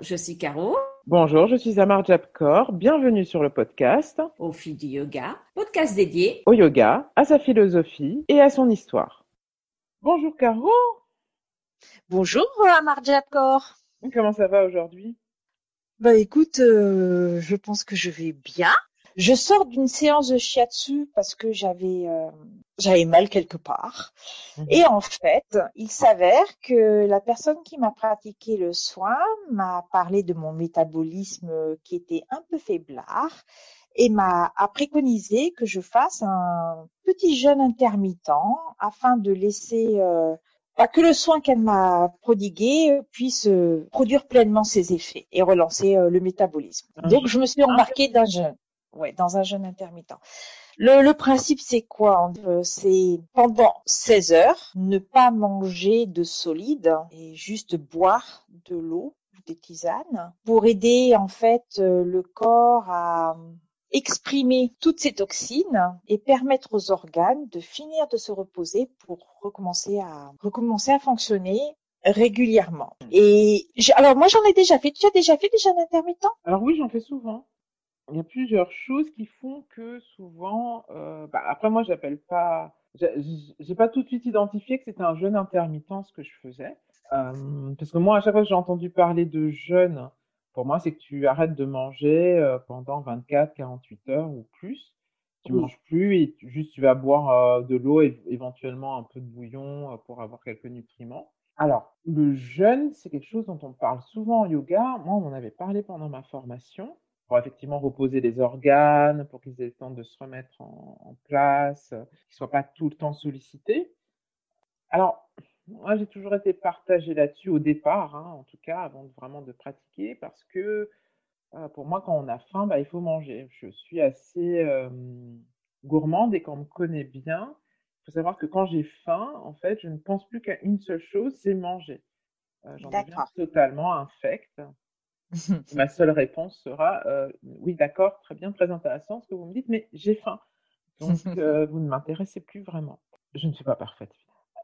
Bonjour, je suis Caro. Bonjour, je suis Amar Jabkor. Bienvenue sur le podcast Au fil du yoga, podcast dédié au yoga, à sa philosophie et à son histoire. Bonjour Caro. Bonjour Amar Jabkor. Comment ça va aujourd'hui? Bah écoute, euh, je pense que je vais bien. Je sors d'une séance de shiatsu parce que j'avais euh, j'avais mal quelque part. Mhm. Et en fait, il s'avère que la personne qui m'a pratiqué le soin m'a parlé de mon métabolisme qui était un peu faiblard et m'a préconisé que je fasse un petit jeûne intermittent afin de laisser euh, bah, que le soin qu'elle m'a prodigué puisse euh, produire pleinement ses effets et relancer euh, le métabolisme. Donc je me suis embarquée d'un jeûne ouais, dans un jeûne intermittent. Le, le principe, c'est quoi? C'est pendant 16 heures, ne pas manger de solide et juste boire de l'eau ou des tisanes pour aider en fait euh, le corps à exprimer toutes ces toxines et permettre aux organes de finir de se reposer pour recommencer à recommencer à fonctionner régulièrement. Et alors moi j'en ai déjà fait. Tu as déjà fait des jeûnes intermittents? Alors oui, j'en fais souvent il y a plusieurs choses qui font que souvent, euh, bah, après moi j'appelle pas, j'ai pas tout de suite identifié que c'était un jeûne intermittent ce que je faisais, euh, parce que moi à chaque fois que j'ai entendu parler de jeûne, pour moi c'est que tu arrêtes de manger euh, pendant 24, 48 heures ou plus, tu manges plus et juste tu vas boire de l'eau et éventuellement un peu de bouillon pour avoir quelques nutriments. Alors, le jeûne, c'est quelque chose dont on parle souvent en yoga. Moi, on en avait parlé pendant ma formation pour effectivement reposer les organes, pour qu'ils aient le temps de se remettre en, place, qu'ils ne soient pas tout le temps sollicités. Alors, moi, j'ai toujours été partagée là-dessus au départ, hein, en tout cas, avant vraiment de pratiquer, parce que euh, pour moi, quand on a faim, bah, il faut manger. Je suis assez euh, gourmande et quand on me connaît bien, il faut savoir que quand j'ai faim, en fait, je ne pense plus qu'à une seule chose, c'est manger. Euh, J'en deviens totalement infecte. Ma seule réponse sera euh, oui, d'accord, très bien, très intéressant ce que vous me dites, mais j'ai faim. Donc, euh, vous ne m'intéressez plus vraiment. Je ne suis pas parfaite.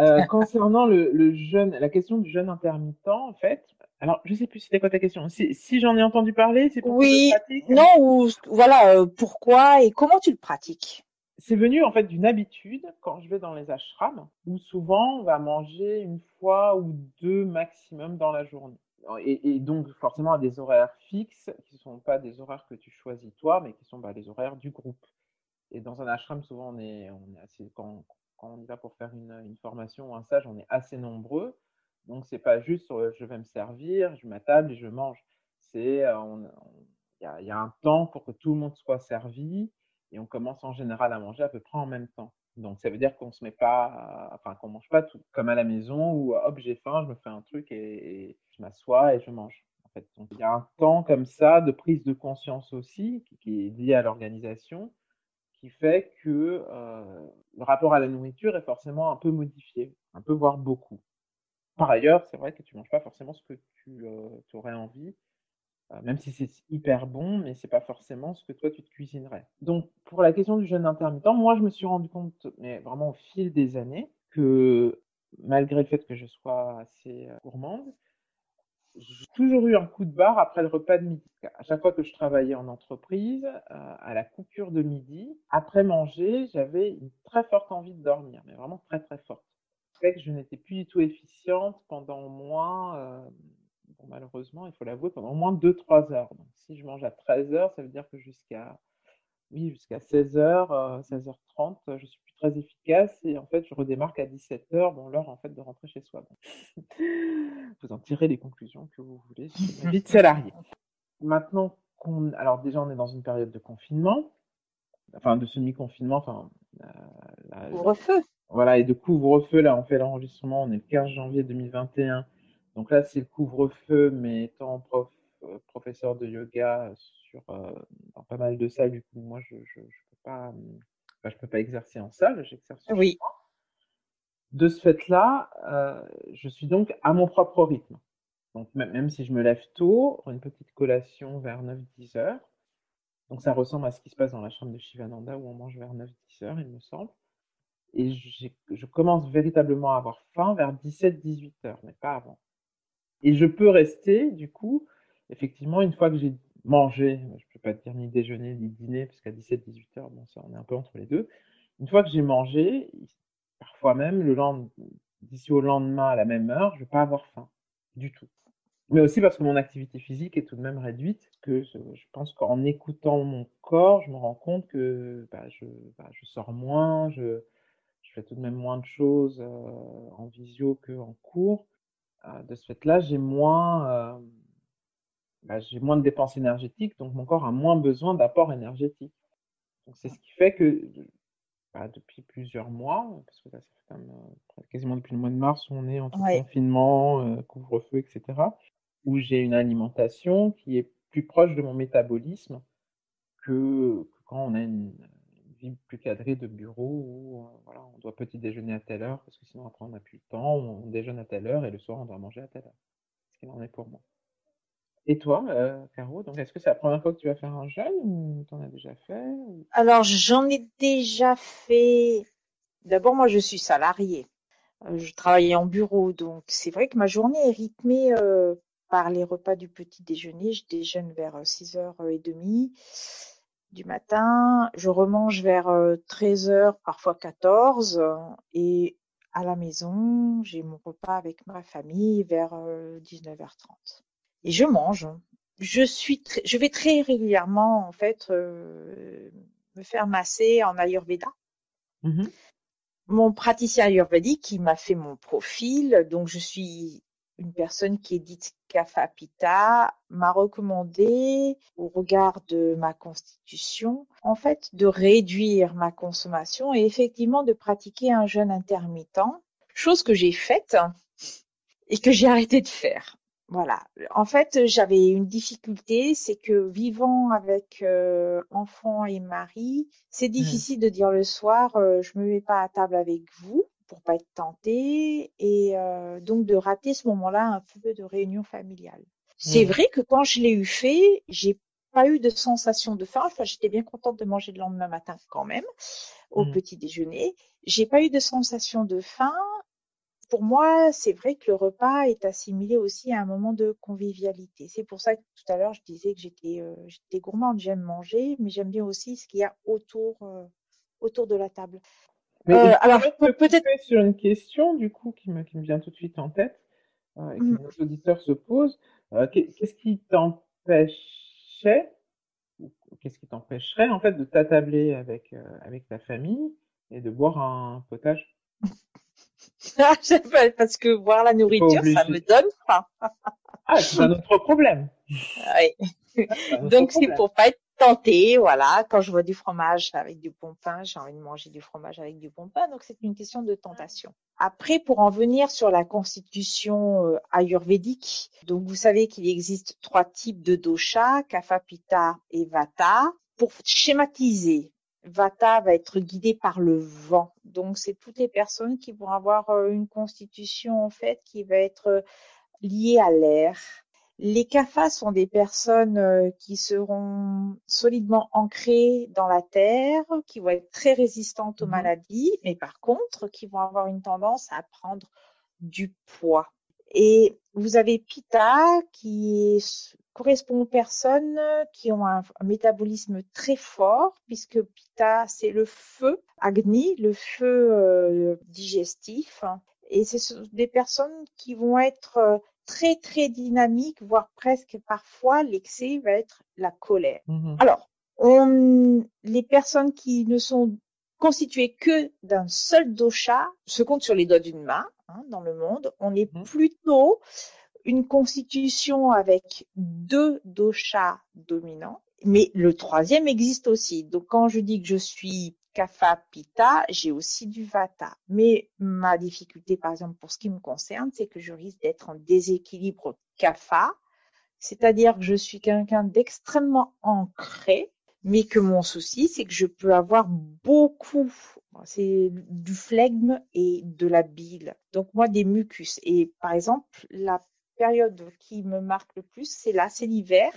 Euh, concernant le, le, jeûne, la question du jeûne intermittent, en fait, alors je sais plus c'était quoi ta question. Si, si j'en ai entendu parler, c'est pour oui, non ou voilà pourquoi et comment tu le pratiques? C'est venu en fait d'une habitude quand je vais dans les ashrams où souvent on va manger une fois ou deux maximum dans la journée et, donc forcément à des horaires fixes qui ne sont pas des horaires que tu choisis toi, mais qui sont bah, les horaires du groupe. Et dans un ashram, souvent on est, assez, quand, on y va pour faire une, formation ou un stage, on est assez nombreux. Donc c'est pas juste je vais me servir, je m'attable et je mange. C'est euh, il y, a un temps pour que tout le monde soit servi et on commence en général à manger à peu près en même temps. Donc ça veut dire qu'on se met pas, enfin qu'on mange pas tout comme à la maison où hop j'ai faim, je me fais un truc et, je m'assois et je mange. En fait, donc il y a un temps comme ça de prise de conscience aussi qui, est lié à l'organisation, qui fait que euh, le rapport à la nourriture est forcément un peu modifié, un peu voire beaucoup. Par ailleurs, c'est vrai que tu manges pas forcément ce que tu euh, aurais envie même si c'est hyper bon, mais c'est pas forcément ce que toi tu te cuisinerais. Donc pour la question du jeûne intermittent, moi je me suis rendu compte, mais vraiment au fil des années, que malgré le fait que je sois assez euh, gourmande, j'ai toujours eu un coup de barre après le repas de midi. À chaque fois que je travaillais en entreprise, euh, à la coupure de midi, après manger, j'avais une très forte envie de dormir, mais vraiment très très forte. fait que je n'étais plus du tout efficiente pendant au moins malheureusement, il faut l'avouer, pendant au moins 2-3 heures. Donc, si je mange à 13 heures, ça veut dire que jusqu'à oui, jusqu'à 16 h 16h30, je suis plus très efficace et en fait, je redémarre à 17 h bon, l'heure en fait de rentrer chez soi. vous en tirez les conclusions que vous voulez. Vite salarié. Maintenant qu'on, alors déjà, on est dans une période de confinement, enfin de semi-confinement, enfin. couvre-feu. Voilà, et de couvre-feu, là, on fait l'enregistrement, on est le 15 janvier 2021. Donc là, c'est le couvre-feu, mais étant prof, euh, professeur de yoga sur euh, dans pas mal de salles, du coup, moi, je je, je peux pas, je peux pas exercer en salle, j'exerce. Oui. De ce fait-là, euh, je suis donc à mon propre rythme. Donc même si je me lève tôt, une petite collation vers 9-10 heures. Donc ça ressemble à ce qui se passe dans la chambre de Shivananda où on mange vers 9-10 heures, il me semble. Et je commence véritablement à avoir faim vers 17-18 heures, mais pas avant. Et je peux rester, du coup, effectivement, une fois que j'ai mangé, je peux pas dire ni déjeuner ni dîner, parce qu'à 17-18 heures, bon, ça, on est un peu entre les deux. Une fois que j'ai mangé, parfois même le lendemain, d'ici au lendemain à la même heure, je vais pas avoir faim du tout. Mais aussi parce que mon activité physique est tout de même réduite, que je, pense qu'en écoutant mon corps, je me rends compte que bah, je, bah, je, sors moins, je, je, fais tout de même moins de choses euh, en visio qu'en cours. Euh, de ce fait-là, j'ai moins, euh, bah, j'ai moins de dépenses énergétiques, donc mon corps a moins besoin d'apport énergétique. Donc c'est ce qui fait que bah, depuis plusieurs mois, parce que là, ça fait euh, quasiment depuis le mois de mars on est en confinement, euh, couvre-feu, etc., où j'ai une alimentation qui est plus proche de mon métabolisme que, quand on a une, vie plus cadrée de bureau où euh, voilà, on doit petit déjeuner à telle heure parce que sinon après on n'a plus le temps, on déjeune à telle heure et le soir on doit manger à telle heure. Ce qu'il en est pour moi. Et toi, euh, Caro, est-ce que c'est la première fois que tu vas faire un jeûne ou tu en as déjà fait Alors j'en ai déjà fait. D'abord, moi je suis salariée. Euh, je travaillais en bureau, donc c'est vrai que ma journée est rythmée par les repas du petit déjeuner. Je déjeune vers 6h30 du matin. Je remange vers 13h, parfois 14 et à la maison, j'ai mon repas avec ma famille vers 19h30 et je mange. Je suis, je vais très régulièrement en fait euh, me faire masser en Ayurveda. Mmh mon praticien ayurvédique qui m'a fait mon profil, donc je suis une personne qui est dite Kapha Pitta, m'a recommandé, au regard de ma constitution, en fait, de réduire ma consommation et effectivement de pratiquer un jeûne intermittent, chose que j'ai faite et que j'ai arrêté de faire. Voilà. En fait, j'avais une difficulté, c'est que vivant avec euh, enfant et mari, c'est mmh. difficile de dire le soir, euh, je me mets pas à table avec vous pour pas être tentée et euh, donc de rater ce moment-là un peu de réunion familiale. C'est mmh. vrai que quand je l'ai eu fait, j'ai pas eu de sensation de faim. Enfin, j'étais bien contente de manger le lendemain matin quand même au mmh. petit déjeuner. J'ai pas eu de sensation de faim pour moi, c'est vrai que le repas est assimilé aussi à un moment de convivialité. C'est pour ça que tout à l'heure, je disais que j'étais euh, j'étais gourmande, j'aime manger, mais j'aime bien aussi ce qu'il y a autour, euh, autour de la table. Mais euh, alors, peut-être sur une question du coup qui me, qui me vient tout de suite en tête euh, et que mmh. nos auditeurs se posent. qu'est-ce qui t'empêchait, qu'est-ce qui t'empêcherait en fait de t'attabler avec avec ta famille et de boire un potage? Parce que voir la nourriture, ça me donne faim. ah, c'est un autre problème. Oui. Donc c'est pour pas être tenté, voilà. Quand je vois du fromage avec du bon pain, j'ai envie de manger du fromage avec du bon pain. Donc c'est une question de tentation. Après, pour en venir sur la constitution euh, ayurvédique, donc vous savez qu'il existe trois types de dosha, kapha, pitta et vata. Pour schématiser, Vata va être guidé par le vent. Donc, c'est toutes les personnes qui vont avoir euh, une constitution, en fait, qui va être euh, liée à l'air. Les Kaphas sont des personnes euh, qui seront solidement ancrées dans la terre, qui vont être très résistantes aux mmh maladies, mais par contre, qui vont avoir une tendance à prendre du poids. Et vous avez Pitta qui correspond aux personnes qui ont un, métabolisme très fort, puisque Pitta, c'est le feu, Agni, le feu euh, digestif. Et c'est des personnes qui vont être euh, très, très dynamiques, voire presque parfois, l'excès va être la colère. Mmh Alors, on, les personnes qui ne sont constituées que d'un seul dosha se comptent sur les doigts d'une main hein, dans le monde. On est mmh. plutôt une constitution avec deux doshas dominants, mais le troisième existe aussi. Donc quand je dis que je suis kapha pitta, j'ai aussi du vata. Mais ma difficulté, par exemple, pour ce qui me concerne, c'est que je risque d'être en déséquilibre kapha, c'est-à-dire que je suis quelqu'un d'extrêmement ancré, mais que mon souci, c'est que je peux avoir beaucoup, c'est du flegme et de la bile. Donc moi, des mucus. Et par exemple, la période qui me marque le plus, c'est là, c'est l'hiver.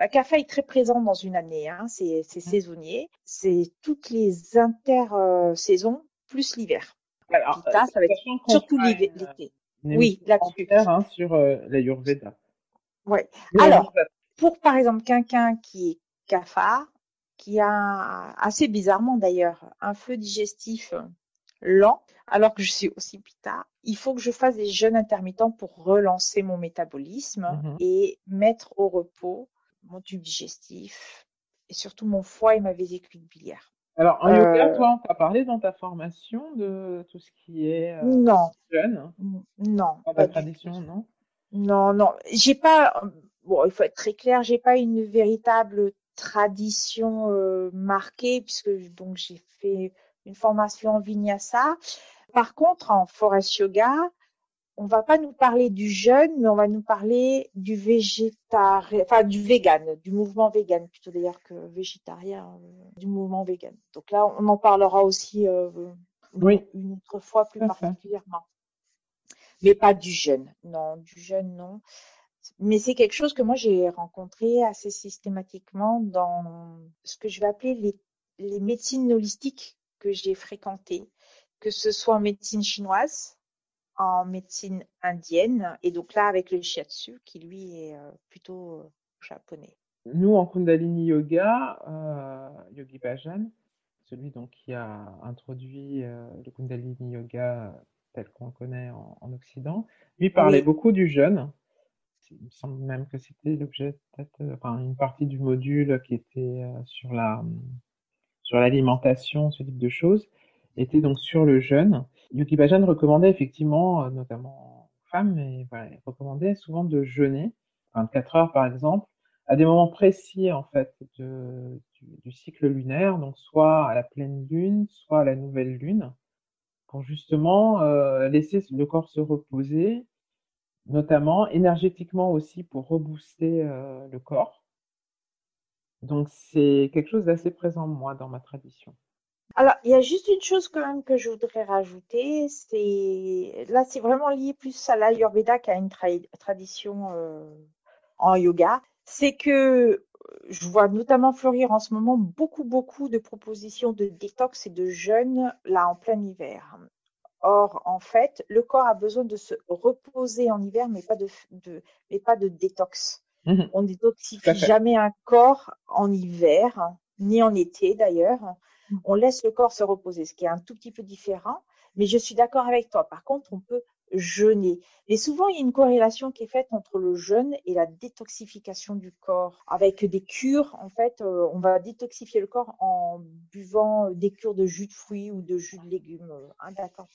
La café est très présent dans une année, hein, c'est mmh. saisonnier. C'est toutes les inter-saisons plus l'hiver. Alors, ça, ça va être surtout l'été. Oui, là-dessus. Hein, sur euh, l'Ayurveda. Ouais. Mais Alors, pour par exemple quelqu'un qui est cafard, qui a assez bizarrement d'ailleurs un feu digestif lent, alors que je suis aussi pita, il faut que je fasse des jeûnes intermittents pour relancer mon métabolisme Mhm. et mettre au repos mon tube digestif et surtout mon foie et ma vésicule biliaire. Alors, en Euh, yoga, toi, on t'a parlé dans ta formation de tout ce qui est euh, Non, jeûne, non, dans du tradition, non? Non, non, j'ai pas. Bon, il faut être très clair, j'ai pas une véritable tradition euh, marquée puisque donc j'ai fait une formation en vinyasa. Par contre, en forest yoga, on va pas nous parler du jeûne, mais on va nous parler du végétarien, enfin du vegan, du mouvement vegan plutôt d'ailleurs que végétarien, euh, du mouvement vegan. Donc là, on en parlera aussi euh, Oui. une autre fois plus particulièrement. Mais pas du jeûne. Non, du jeûne, non. Mais c'est quelque chose que moi j'ai rencontré assez systématiquement dans ce que je vais appeler les, les médecines holistiques que j'ai fréquentées, que ce soit en médecine chinoise, en médecine indienne, et donc là avec le shiatsu qui lui est euh, plutôt euh, japonais. Nous, en Kundalini Yoga, euh, Yogi Bhajan, celui donc qui a introduit euh, le Kundalini Yoga tel qu'on le connaît en, en Occident, lui parlait Oui. beaucoup du jeûne. Il me semble même que c'était l'objet, peut-être, enfin, une partie du module qui était euh, sur la, sur l'alimentation, ce type de choses, était donc sur le jeûne. Yogi Bhajan recommandait effectivement, euh, notamment aux femmes, mais voilà, il recommandait souvent de jeûner, 24 heures par exemple, à des moments précis en fait du cycle lunaire, donc soit à la pleine lune, soit à la nouvelle lune, pour justement euh, laisser le corps se reposer, notamment énergétiquement aussi pour rebooster euh, le corps. Donc c'est quelque chose d'assez présent moi dans ma tradition. Alors, il y a juste une chose quand même que je voudrais rajouter, c'est là c'est vraiment lié plus à l'Ayurveda qu'à une tra- tradition euh, en yoga. C'est que je vois notamment fleurir en ce moment beaucoup beaucoup de propositions de détox et de jeûne là en plein hiver. Or, en fait, le corps a besoin de se reposer en hiver, mais pas de, de mais pas de détox. Mhm. On à détoxifie jamais un corps en hiver, ni en été d'ailleurs. On laisse le corps se reposer, ce qui est un tout petit peu différent. Mais je suis d'accord avec toi. Par contre, on peut jeûner. Mais souvent, il y a une corrélation qui est faite entre le jeûne et la détoxification du corps. Avec des cures, en fait, euh, on va détoxifier le corps en buvant des cures de jus de fruits ou de jus de légumes, euh, d'accord.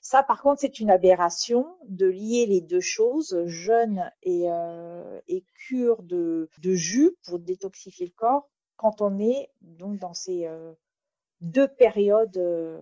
Ça, par contre, c'est une aberration de lier les deux choses, jeûne et, euh, et cure de, de jus pour détoxifier le corps, quand on est donc dans ces euh, deux périodes euh,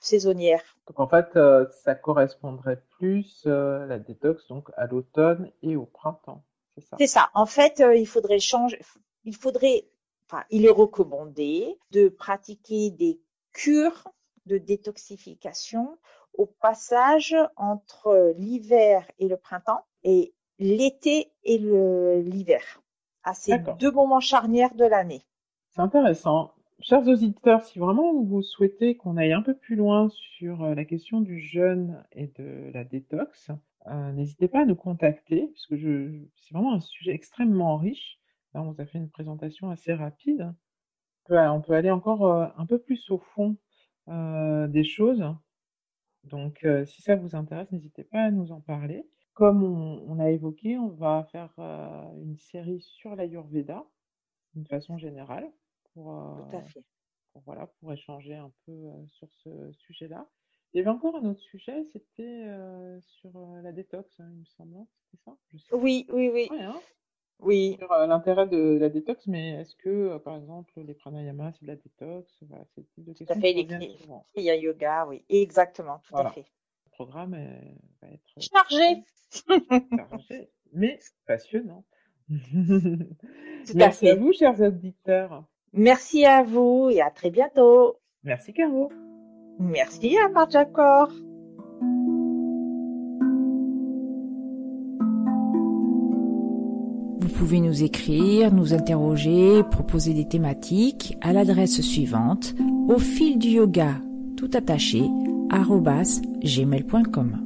saisonnières. Donc en fait, euh, ça correspondrait plus euh, la détox donc à l'automne et au printemps, c'est ça. C'est ça. En fait, euh, il faudrait changer. Il faudrait. Enfin, il est recommandé de pratiquer des cures de détoxification au passage entre l'hiver et le printemps et l'été et l'hiver. À ces deux moments charnières de l'année. C'est intéressant. Chers auditeurs, si vraiment vous souhaitez qu'on aille un peu plus loin sur euh, la question du jeûne et de la détox, euh, n'hésitez pas à nous contacter, puisque je, c'est vraiment un sujet extrêmement riche. Là, on vous a fait une présentation assez rapide. On peut, aller encore euh, un peu plus au fond des choses. Donc, si ça vous intéresse, n'hésitez pas à nous en parler. Comme on, on a évoqué, on va faire une série sur l'Ayurveda, d'une façon générale, pour, euh, Tout à fait. pour, voilà, pour échanger un peu euh, sur ce sujet-là. Il y avait encore un autre sujet, c'était euh, sur euh, la détox, hein, il me semble, c'était ça? Je sais Oui, oui, oui. Ouais, hein, Oui. sur euh, l'intérêt de la détox, mais est-ce que, euh, par exemple, les pranayamas, c'est de la détox? Voilà, c'est le type de Tout à questions fait. Les reviennent cris. souvent. Il y a yoga, oui. Exactement. Tout Voilà. à fait. Le programme est- va être Chargé. chargé, mais passionnant. Tout à Merci à fait. vous, chers auditeurs. Merci à vous et à très bientôt. Merci, Caro. Merci à Marc Jacor. Vous pouvez nous écrire, nous interroger, proposer des thématiques à l'adresse suivante au fil du yoga tout attaché gmail.com.